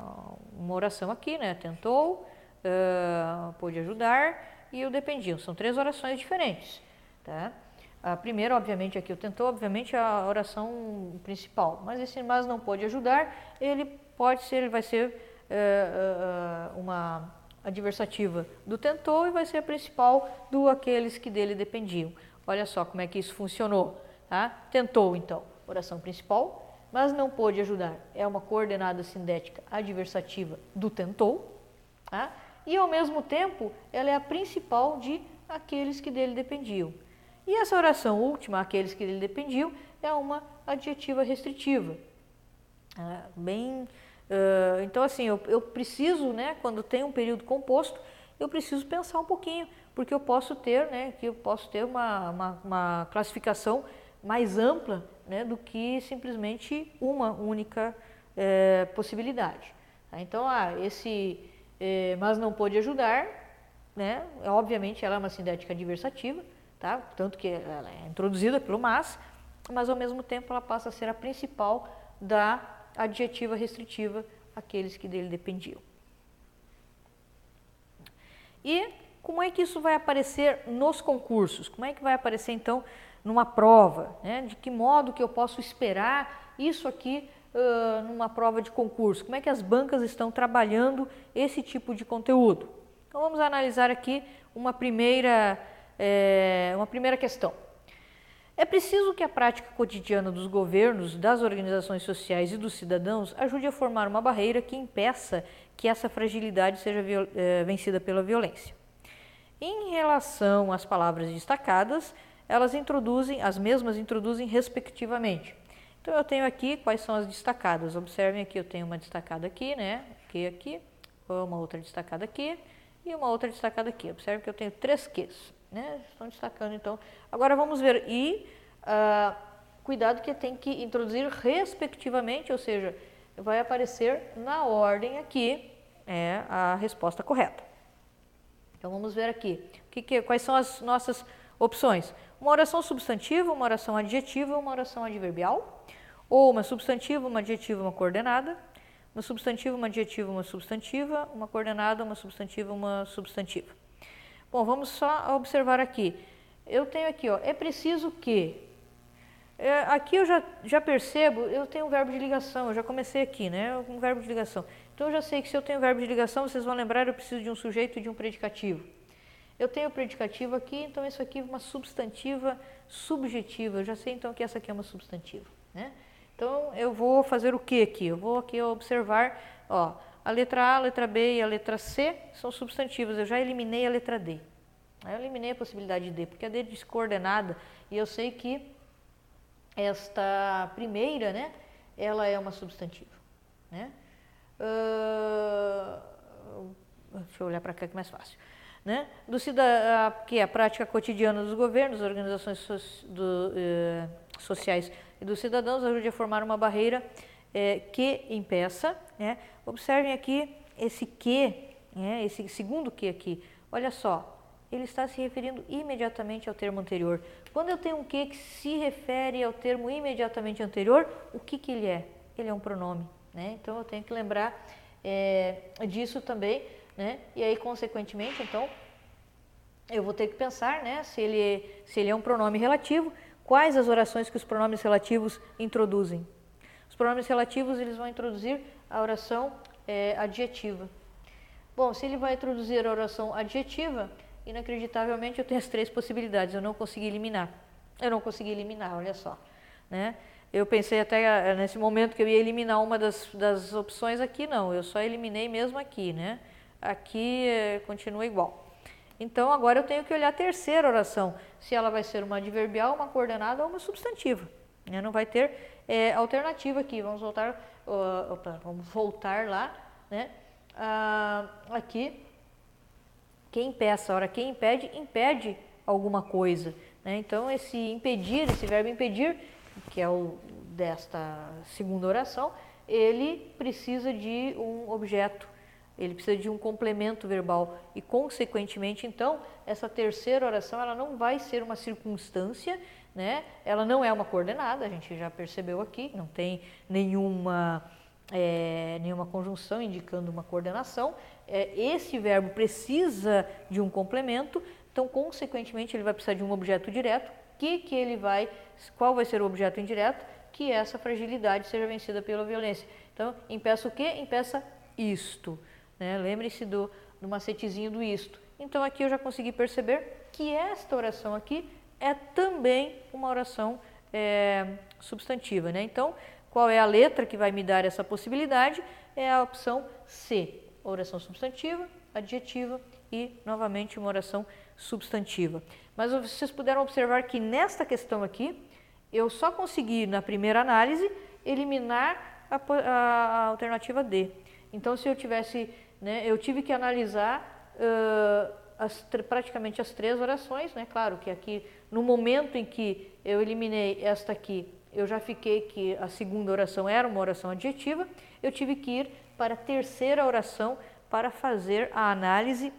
uma oração aqui, né, tentou, uh, pôde ajudar e o dependiam. São três orações diferentes. Tá? A primeira, obviamente, aqui o tentou, obviamente, a oração principal. Mas esse mas não pode ajudar, ele pode ser, ele vai ser uh, uma adversativa do tentou e vai ser a principal do aqueles que dele dependiam. Olha só como é que isso funcionou. Tá? Tentou, então, oração principal, mas não pôde ajudar. É uma coordenada sindética adversativa do tentou. Tá? E, ao mesmo tempo, ela é a principal de aqueles que dele dependiam. E essa oração última, aqueles que dele dependiam, é uma adjetiva restritiva. É, bem Uh, então, assim, eu, eu, preciso, né, quando tem um período composto, eu preciso pensar um pouquinho, porque eu posso ter, né, que eu posso ter uma, uma, uma classificação mais ampla né, do que simplesmente uma única é, possibilidade. Então, ah, esse é, mas não pode ajudar, né, obviamente ela é uma sintética adversativa, tá? tanto que ela é introduzida pelo mas, mas ao mesmo tempo ela passa a ser a principal da adjetiva restritiva aqueles que dele dependiam. E como é que isso vai aparecer nos concursos? Como é que vai aparecer então numa prova? Né? De que modo que eu posso esperar isso aqui uh, numa prova de concurso? Como é que as bancas estão trabalhando esse tipo de conteúdo? Então vamos analisar aqui uma primeira, é, uma primeira questão. É preciso que a prática cotidiana dos governos, das organizações sociais e dos cidadãos ajude a formar uma barreira que impeça que essa fragilidade seja eh, vencida pela violência. Em relação às palavras destacadas, elas introduzem, as mesmas introduzem respectivamente. Então eu tenho aqui quais são as destacadas. Observem aqui, eu tenho uma destacada aqui, né? Aqui, aqui, uma outra destacada aqui e uma outra destacada aqui. Observe que eu tenho três Qs né? Estão destacando então. Agora vamos ver e uh, cuidado que tem que introduzir respectivamente, ou seja, vai aparecer na ordem aqui é a resposta correta. Então vamos ver aqui. Que, que, quais são as nossas opções? Uma oração substantiva, uma oração adjetiva, uma oração adverbial, ou uma substantiva, uma adjetiva, uma coordenada, uma substantiva, uma adjetiva, uma substantiva, uma coordenada, uma substantiva, uma substantiva. Bom, vamos só observar aqui. Eu tenho aqui, ó, é preciso que. É, aqui eu já, já percebo, eu tenho um verbo de ligação, eu já comecei aqui, né? Um verbo de ligação. Então eu já sei que se eu tenho verbo de ligação, vocês vão lembrar, eu preciso de um sujeito e de um predicativo. Eu tenho o predicativo aqui, então isso aqui é uma substantiva subjetiva. Eu já sei então que essa aqui é uma substantiva, né? Então eu vou fazer o que aqui? Eu vou aqui observar, ó, a letra A, a letra B e a letra C são substantivos. Eu já eliminei a letra D. Eu eliminei a possibilidade de D, porque a D é descoordenada e eu sei que esta primeira, né, ela é uma substantiva. Né? Uh, deixa eu olhar para cá que é mais fácil. Né? Do cidadão, que é a prática cotidiana dos governos, organizações so, do, uh, sociais e dos cidadãos ajude a formar uma barreira é, que impeça. Né? Observem aqui esse que, né? esse segundo que aqui. Olha só, ele está se referindo imediatamente ao termo anterior. Quando eu tenho um que que se refere ao termo imediatamente anterior, o que, que ele é? Ele é um pronome. Né? Então eu tenho que lembrar é, disso também. Né? E aí, consequentemente, então, eu vou ter que pensar né, se, ele, se ele é um pronome relativo, quais as orações que os pronomes relativos introduzem. Os pronomes relativos eles vão introduzir a oração é, adjetiva. Bom, se ele vai introduzir a oração adjetiva, inacreditavelmente eu tenho as três possibilidades, eu não consegui eliminar. Eu não consegui eliminar, olha só. Né? Eu pensei até eh, nesse momento que eu ia eliminar uma das, das opções aqui, não, eu só eliminei mesmo aqui, né? Aqui é, continua igual. Então agora eu tenho que olhar a terceira oração, se ela vai ser uma adverbial, uma coordenada ou uma substantiva. Né? Não vai ter é, alternativa aqui. Vamos voltar, uh, opa, vamos voltar lá, né? Uh, aqui, quem impeça, ora quem impede, impede alguma coisa. Né? Então esse impedir, esse verbo impedir, que é o desta segunda oração, ele precisa de um objeto, ele precisa de um complemento verbal e consequentemente então essa terceira oração ela não vai ser uma circunstância né? Ela não é uma coordenada, a gente já percebeu aqui, não tem nenhuma é, nenhuma conjunção indicando uma coordenação. É, esse verbo precisa de um complemento, então, consequentemente, ele vai precisar de um objeto direto. Que que ele vai, qual vai ser o objeto indireto? Que essa fragilidade seja vencida pela violência. Então, impeça o quê? Impeça isto. Né? Lembre-se do, do macetezinho do isto. Então, aqui eu já consegui perceber que esta oração aqui é também uma oração é, substantiva. Né? Então, qual é a letra que vai me dar essa possibilidade? É a opção C, oração substantiva, adjetiva e, novamente, uma oração substantiva. Mas vocês puderam observar que nesta questão aqui, eu só consegui, na primeira análise, eliminar a, a, a alternativa D. Então, se eu tivesse, né, eu tive que analisar uh, as, praticamente as três orações, né? Claro que aqui, no momento em que eu eliminei esta aqui, eu já fiquei que a segunda oração era uma oração adjetiva, eu tive que ir para a terceira oração para fazer a análise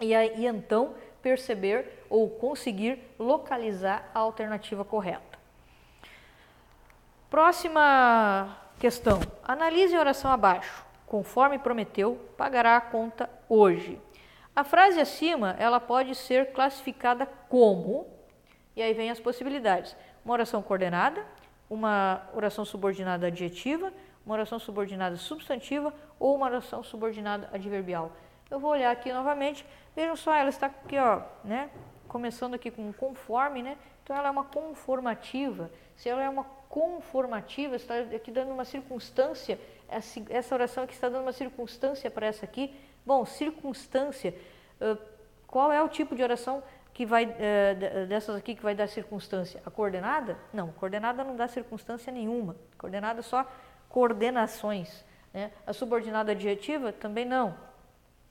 e, aí, e então perceber ou conseguir localizar a alternativa correta. Próxima questão. Analise a oração abaixo. Conforme prometeu, pagará a conta hoje. A frase acima, ela pode ser classificada como, e aí vem as possibilidades. Uma oração coordenada, uma oração subordinada adjetiva, uma oração subordinada substantiva ou uma oração subordinada adverbial. Eu vou olhar aqui novamente, vejam só, ela está aqui, ó, né? Começando aqui com conforme, né? Então ela é uma conformativa. Se ela é uma conformativa, está aqui dando uma circunstância, essa oração aqui está dando uma circunstância para essa aqui. Bom, circunstância, qual é o tipo de oração que vai dessas aqui que vai dar circunstância? A coordenada? Não, coordenada não dá circunstância nenhuma. Coordenada só coordenações. Né? A subordinada adjetiva também não.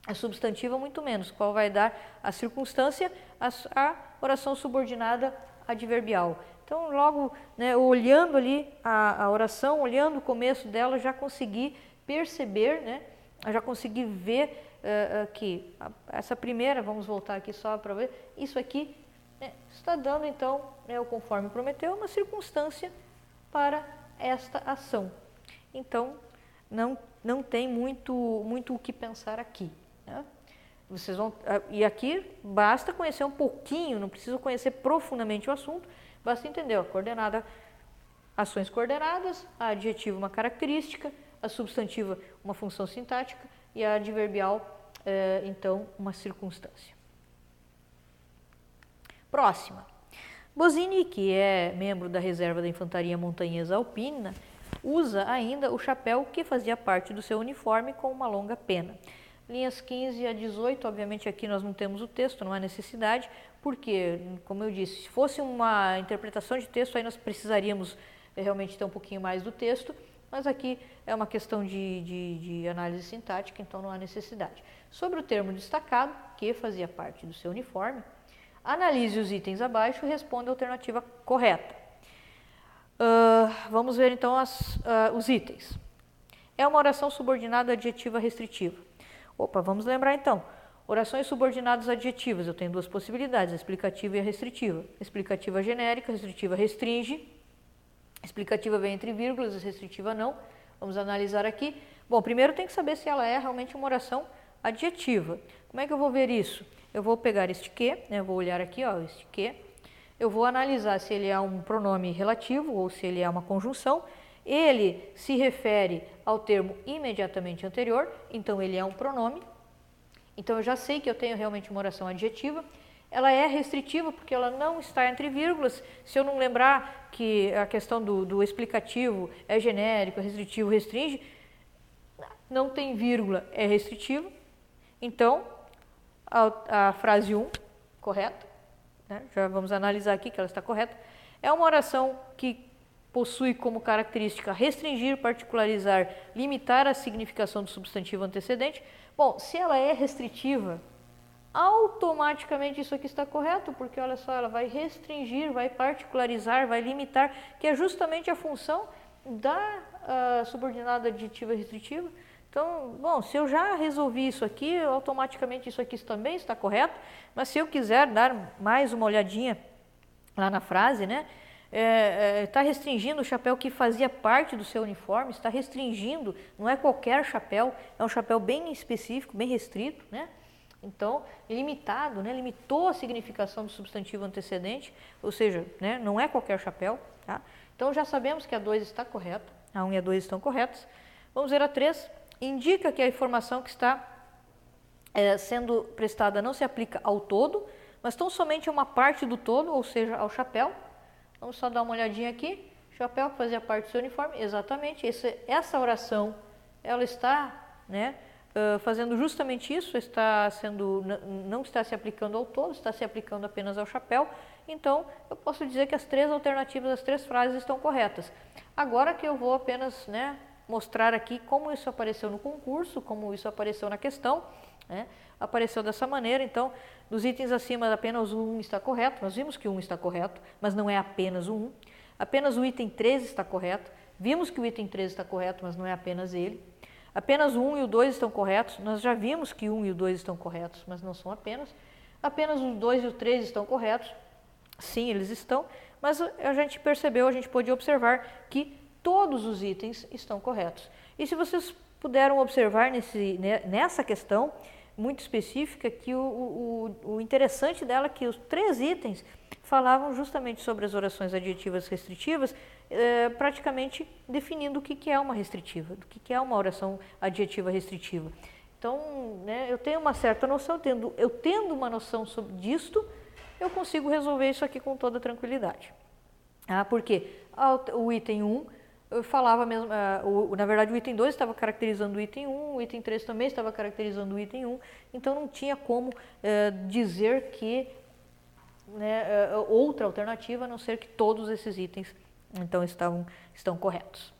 A substantiva, muito menos, qual vai dar a circunstância, a, a oração subordinada adverbial. Então, logo né, olhando ali a, a, oração, olhando o começo dela, já consegui perceber, né, já consegui ver uh, que essa primeira, vamos voltar aqui só para ver, isso aqui né, está dando então, né, o conforme prometeu, uma circunstância para esta ação. Então, não, não tem muito, muito o que pensar aqui. Vocês vão, ah, e aqui basta conhecer um pouquinho, não precisa conhecer profundamente o assunto, basta entender a coordenada, ações coordenadas, a adjetiva uma característica, a substantiva uma função sintática e a adverbial, é, então, uma circunstância. Próxima. Bosini, que é membro da reserva da Infantaria Montanhesa Alpina, usa ainda o chapéu que fazia parte do seu uniforme com uma longa pena. Linhas 15 a 18, obviamente aqui nós não temos o texto, não há necessidade, porque, como eu disse, se fosse uma interpretação de texto, aí nós precisaríamos eh, realmente ter um pouquinho mais do texto, mas aqui é uma questão de, de, de análise sintática, então não há necessidade. Sobre o termo destacado, que fazia parte do seu uniforme, analise os itens abaixo e responda a alternativa correta. Uh, vamos ver então as, uh, os itens. É uma oração subordinada adjetiva restritiva. Opa, vamos lembrar então. Orações subordinadas adjetivas, eu tenho duas possibilidades, a explicativa e a restritiva. Explicativa genérica, restritiva restringe. Explicativa vem entre vírgulas, restritiva não. Vamos analisar aqui. Bom, primeiro tem que saber se ela é realmente uma oração adjetiva. Como é que eu vou ver isso? Eu vou pegar este que, né, vou olhar aqui, ó, este que. Eu vou analisar se ele é um pronome relativo ou se ele é uma conjunção ele se refere ao termo imediatamente anterior, então ele é um pronome. Então eu já sei que eu tenho realmente uma oração adjetiva. Ela é restritiva porque ela não está entre vírgulas. Se eu não lembrar que a questão do, do explicativo é genérico, restritivo, restringe, não tem vírgula, é restritivo. Então, a, a frase 1, correta, né? já vamos analisar aqui que ela está correta, é uma oração que possui como característica restringir, particularizar, limitar a significação do substantivo antecedente. Bom, se ela é restritiva, automaticamente isso aqui está correto, porque olha só, ela vai restringir, vai particularizar, vai limitar, que é justamente a função da uh, subordinada aditiva restritiva. Então, bom, se eu já resolvi isso aqui, automaticamente isso aqui também está correto, mas se eu quiser dar mais uma olhadinha lá na frase, né? Está é, é, tá restringindo o chapéu que fazia parte do seu uniforme, está restringindo, não é qualquer chapéu, é um chapéu bem específico, bem restrito, né? Então, limitado, né? limitou a significação do substantivo antecedente, ou seja, né? não é qualquer chapéu. Tá? Então, já sabemos que a 2 está correta, a 1 um e a 2 estão corretas. Vamos ver a 3. Indica que a informação que está é, sendo prestada não se aplica ao todo, mas tão somente a uma parte do todo, ou seja, ao chapéu. Vamos só dar uma olhadinha aqui. Chapéu que fazia parte do seu uniforme, exatamente. Esse, essa oração, ela está, né, uh, fazendo justamente isso. Está sendo, não está se aplicando ao todo, está se aplicando apenas ao chapéu. Então, eu posso dizer que as três alternativas, as três frases estão corretas. Agora que eu vou apenas, né, mostrar aqui como isso apareceu no concurso, como isso apareceu na questão, né, apareceu dessa maneira. Então, dos itens acima, apenas o 1 está correto. Nós vimos que o 1 está correto, mas não é apenas o 1. Apenas o item 13 está correto. Vimos que o item 13 está correto, mas não é apenas ele. Apenas o 1 e o 2 estão corretos. Nós já vimos que o 1 e o 2 estão corretos, mas não são apenas. Apenas o 2 e o 3 estão corretos. Sim, eles estão, mas a gente percebeu, a gente pôde observar que todos os itens estão corretos. E se vocês puderam observar nesse, nessa questão, muito específica que o, o, o interessante dela é que os três itens falavam justamente sobre as orações adjetivas restritivas, eh, praticamente definindo o que, que é uma restritiva, o que, que é uma oração adjetiva restritiva. Então, né, eu tenho uma certa noção, tendo, eu tendo uma noção sobre disto, eu consigo resolver isso aqui com toda tranquilidade. Ah, porque o item 1 eu falava mesmo, uh, o, na verdade o item 2 estava caracterizando o item 1, um, o item 3 também estava caracterizando o item 1, um, então não tinha como uh, dizer que né, uh, outra alternativa a não ser que todos esses itens então estavam, estão corretos.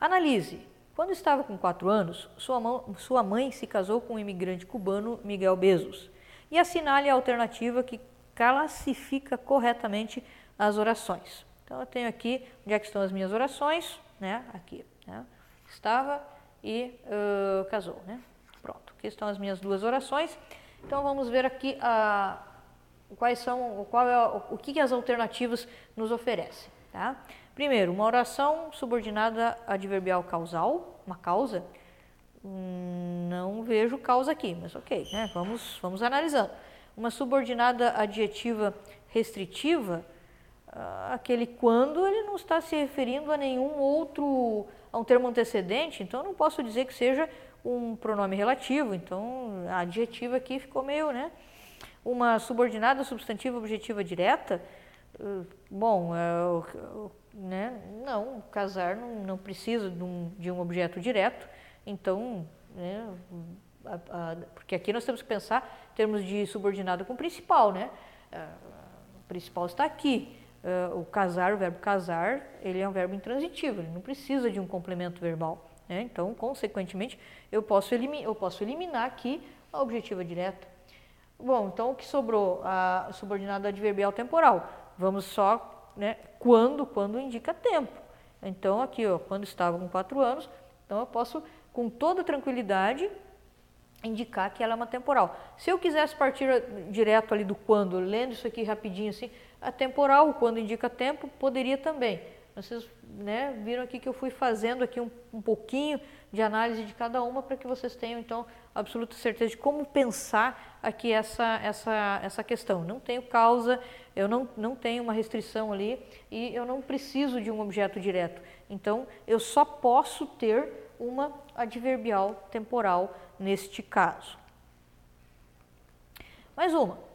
Analise. Quando estava com 4 anos, sua, mão, sua mãe se casou com o imigrante cubano Miguel Bezos e assinale a alternativa que classifica corretamente as orações. Então eu tenho aqui onde é que estão as minhas orações, né? Aqui, né? estava e uh, casou, né? Pronto, aqui estão as minhas duas orações. Então vamos ver aqui a, quais são, qual é o, o que as alternativas nos oferecem, tá? Primeiro, uma oração subordinada adverbial causal, uma causa. Hum, não vejo causa aqui, mas ok, né? Vamos, vamos analisando. Uma subordinada adjetiva restritiva aquele quando ele não está se referindo a nenhum outro, a um termo antecedente, então não posso dizer que seja um pronome relativo, então a adjetiva aqui ficou meio, né? Uma subordinada substantiva objetiva direta, ah, bom, é, né? não, casar não, não precisa de um, de um objeto direto, então, né? A, a, porque aqui nós temos que pensar em termos de subordinado com principal, né? Ah, o principal está aqui, uh, o casar, o verbo casar, ele é um verbo intransitivo, ele não precisa de um complemento verbal. Né? Então, consequentemente, eu posso, eu posso eliminar aqui a objetiva direta. Bom, então o que sobrou? A subordinada adverbial temporal. Vamos só, né, quando, quando indica tempo. Então, aqui, ó, quando estava com quatro anos, então eu posso, com toda tranquilidade, indicar que ela é uma temporal. Se eu quisesse partir direto ali do quando, lendo isso aqui rapidinho assim, a temporal, quando indica tempo, poderia também. Vocês né, viram aqui que eu fui fazendo aqui um, um pouquinho de análise de cada uma para que vocês tenham então absoluta certeza de como pensar aqui essa, essa, essa questão. Não tenho causa, eu não, não tenho uma restrição ali e eu não preciso de um objeto direto. Então eu só posso ter uma adverbial temporal neste caso. Mais uma.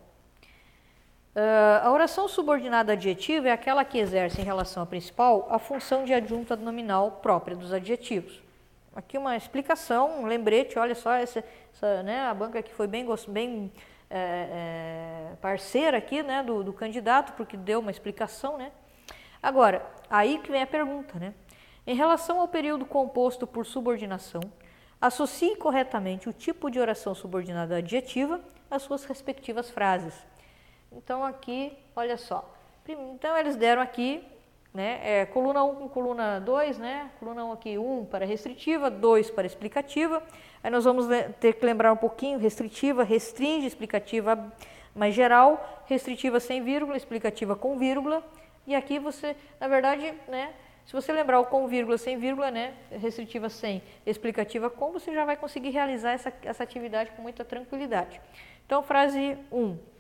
Uh, a oração subordinada adjetiva é aquela que exerce em relação à principal a função de adjunta nominal própria dos adjetivos. Aqui uma explicação, um lembrete, olha só, essa, essa né, a banca aqui foi bem, bem é, é, parceira aqui né, do, do, candidato, porque deu uma explicação. Né? Agora, aí que vem a pergunta. Né? Em relação ao período composto por subordinação, associe corretamente o tipo de oração subordinada adjetiva às suas respectivas frases. Então aqui, olha só. Então eles deram aqui, né, é, coluna 1 com coluna 2, né? Coluna 1 aqui 1 para restritiva, 2 para explicativa. Aí nós vamos ter que lembrar um pouquinho, restritiva, restringe, explicativa, mais geral, restritiva sem vírgula, explicativa com vírgula. E aqui você, na verdade, né, se você lembrar o com vírgula, sem vírgula, né, restritiva sem, explicativa com, você já vai conseguir realizar essa, essa atividade com muita tranquilidade. Então, frase 1.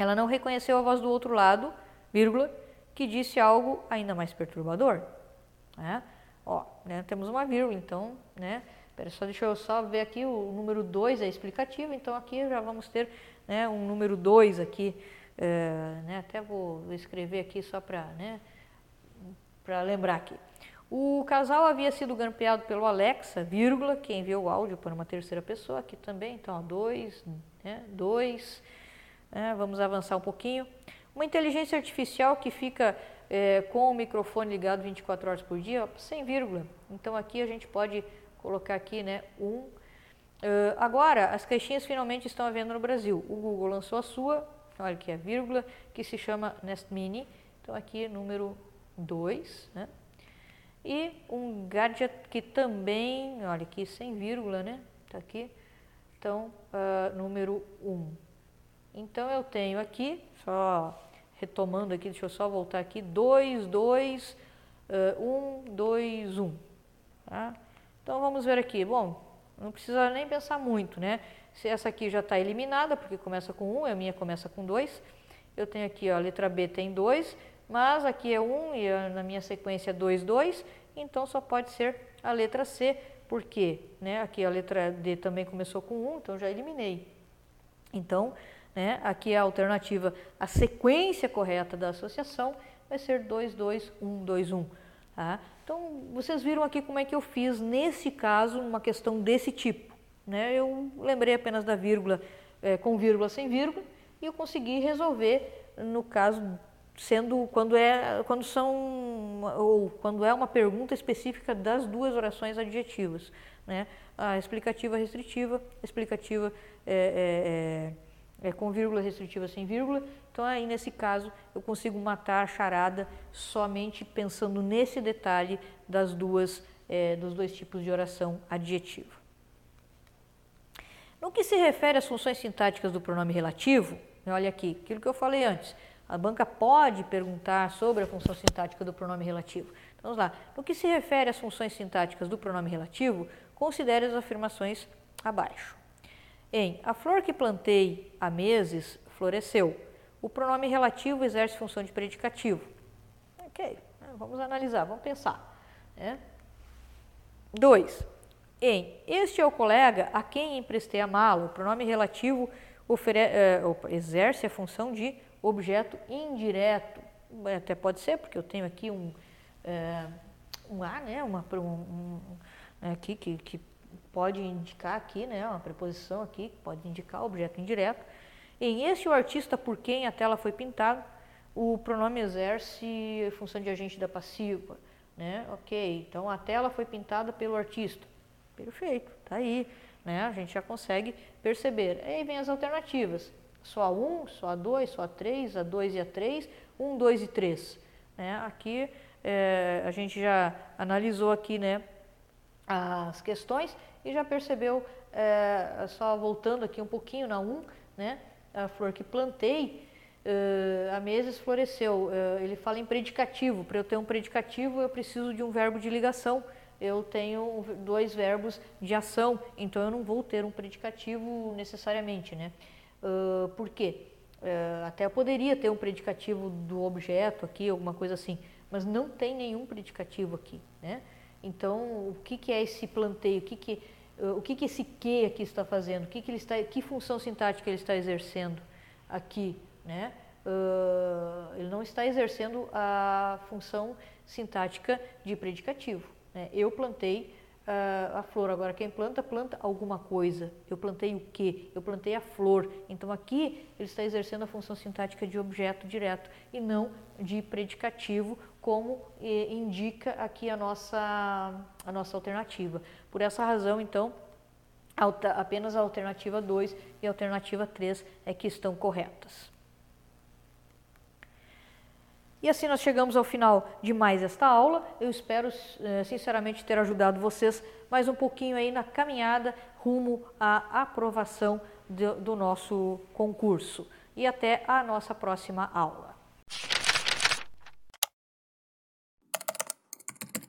Ela não reconheceu a voz do outro lado, vírgula, que disse algo ainda mais perturbador. Né? Ó, né, temos uma vírgula, então, né, pera só, deixa eu só ver aqui, o número 2 é explicativo, então aqui já vamos ter né, um número 2 aqui, é, né, até vou escrever aqui só para né, lembrar aqui. O casal havia sido grampeado pelo Alexa, vírgula, que enviou o áudio para uma terceira pessoa, aqui também, então, ó, dois, né, dois, né, vamos avançar um pouquinho. Uma inteligência artificial que fica é, com o microfone ligado 24 horas por dia, sem vírgula. Então aqui a gente pode colocar aqui, né, um. Uh, agora, as caixinhas finalmente estão à venda no Brasil. O Google lançou a sua, olha que é vírgula, que se chama Nest Mini. Então aqui número 2, né? E um gadget que também, olha aqui sem vírgula, né? Tá aqui. Então, uh, número 1. Um. Então eu tenho aqui, só retomando aqui, deixa eu só voltar aqui, 2, 2, 1, 2, 1. Então vamos ver aqui, bom, não precisa nem pensar muito, né? Se essa aqui já está eliminada, porque começa com 1, a minha começa com 2. Eu tenho aqui, ó, a letra B tem 2, mas aqui é 1 e na minha sequência 2, 2, então só pode ser a letra C, porque né, aqui a letra D também começou com 1, então já eliminei. Então, né? Aqui é a alternativa, a sequência correta da associação vai ser 2, 2, 1, 2, 1. Tá? Então, vocês viram aqui como é que eu fiz, nesse caso, uma questão desse tipo. Né? Eu lembrei apenas da vírgula é, com vírgula sem vírgula e eu consegui resolver, no caso, sendo quando, é, quando são, ou quando é uma pergunta específica das duas orações adjetivas. Né? A explicativa restritiva, explicativa é, é, é com vírgula restritiva sem vírgula. Então, aí nesse caso, eu consigo matar a charada somente pensando nesse detalhe das duas, é, dos dois tipos de oração adjetiva. No que se refere às funções sintáticas do pronome relativo, olha aqui, aquilo que eu falei antes, a banca pode perguntar sobre a função sintática do pronome relativo. Então, vamos lá. No que se refere às funções sintáticas do pronome relativo, considere as afirmações abaixo em a flor que plantei há meses floresceu. O pronome relativo exerce função de predicativo. Ok, né, vamos analisar, vamos pensar. Né? Dois, em este é o colega a quem emprestei a mala. O pronome relativo é, exerce a função de objeto indireto. Até pode ser, porque eu tenho aqui um, é, um A, né, uma, um, um, aqui que, que pode indicar aqui, né, uma preposição aqui, pode indicar objeto indireto. Em este o artista por quem a tela foi pintada, o pronome exerce função de agente da passiva, né? Ok, então a tela foi pintada pelo artista. Perfeito, tá aí, né? A gente já consegue perceber. Aí vem as alternativas. Só a 1, só a 2, só a 3, a 2 e a 3, 1, 2 e 3. Né? Aqui é, a gente já analisou aqui, né, as questões e já percebeu, é, só voltando aqui um pouquinho na 1, né, a flor que plantei, uh, há meses floresceu. Uh, ele fala em predicativo. Para eu ter um predicativo, eu preciso de um verbo de ligação. Eu tenho dois verbos de ação, então eu não vou ter um predicativo necessariamente, né? Uh, por quê? Uh, até eu poderia ter um predicativo do objeto aqui, alguma coisa assim, mas não tem nenhum predicativo aqui, né? Então, o que, que é esse planteio? O que, que, uh, o que, que esse que aqui está fazendo? O que, que, ele está, que função sintática ele está exercendo aqui? Né? Uh, ele não está exercendo a função sintática de predicativo. Né? Eu plantei uh, a flor, agora quem planta, planta alguma coisa. Eu plantei o que? Eu plantei a flor. Então aqui ele está exercendo a função sintática de objeto direto e não de predicativo como indica aqui a nossa, a nossa alternativa. Por essa razão, então, apenas a alternativa 2 e a alternativa 3 é que estão corretas. E assim nós chegamos ao final de mais esta aula. Eu espero eh, sinceramente ter ajudado vocês mais um pouquinho aí na caminhada rumo à aprovação do, do nosso concurso. e até a nossa próxima aula.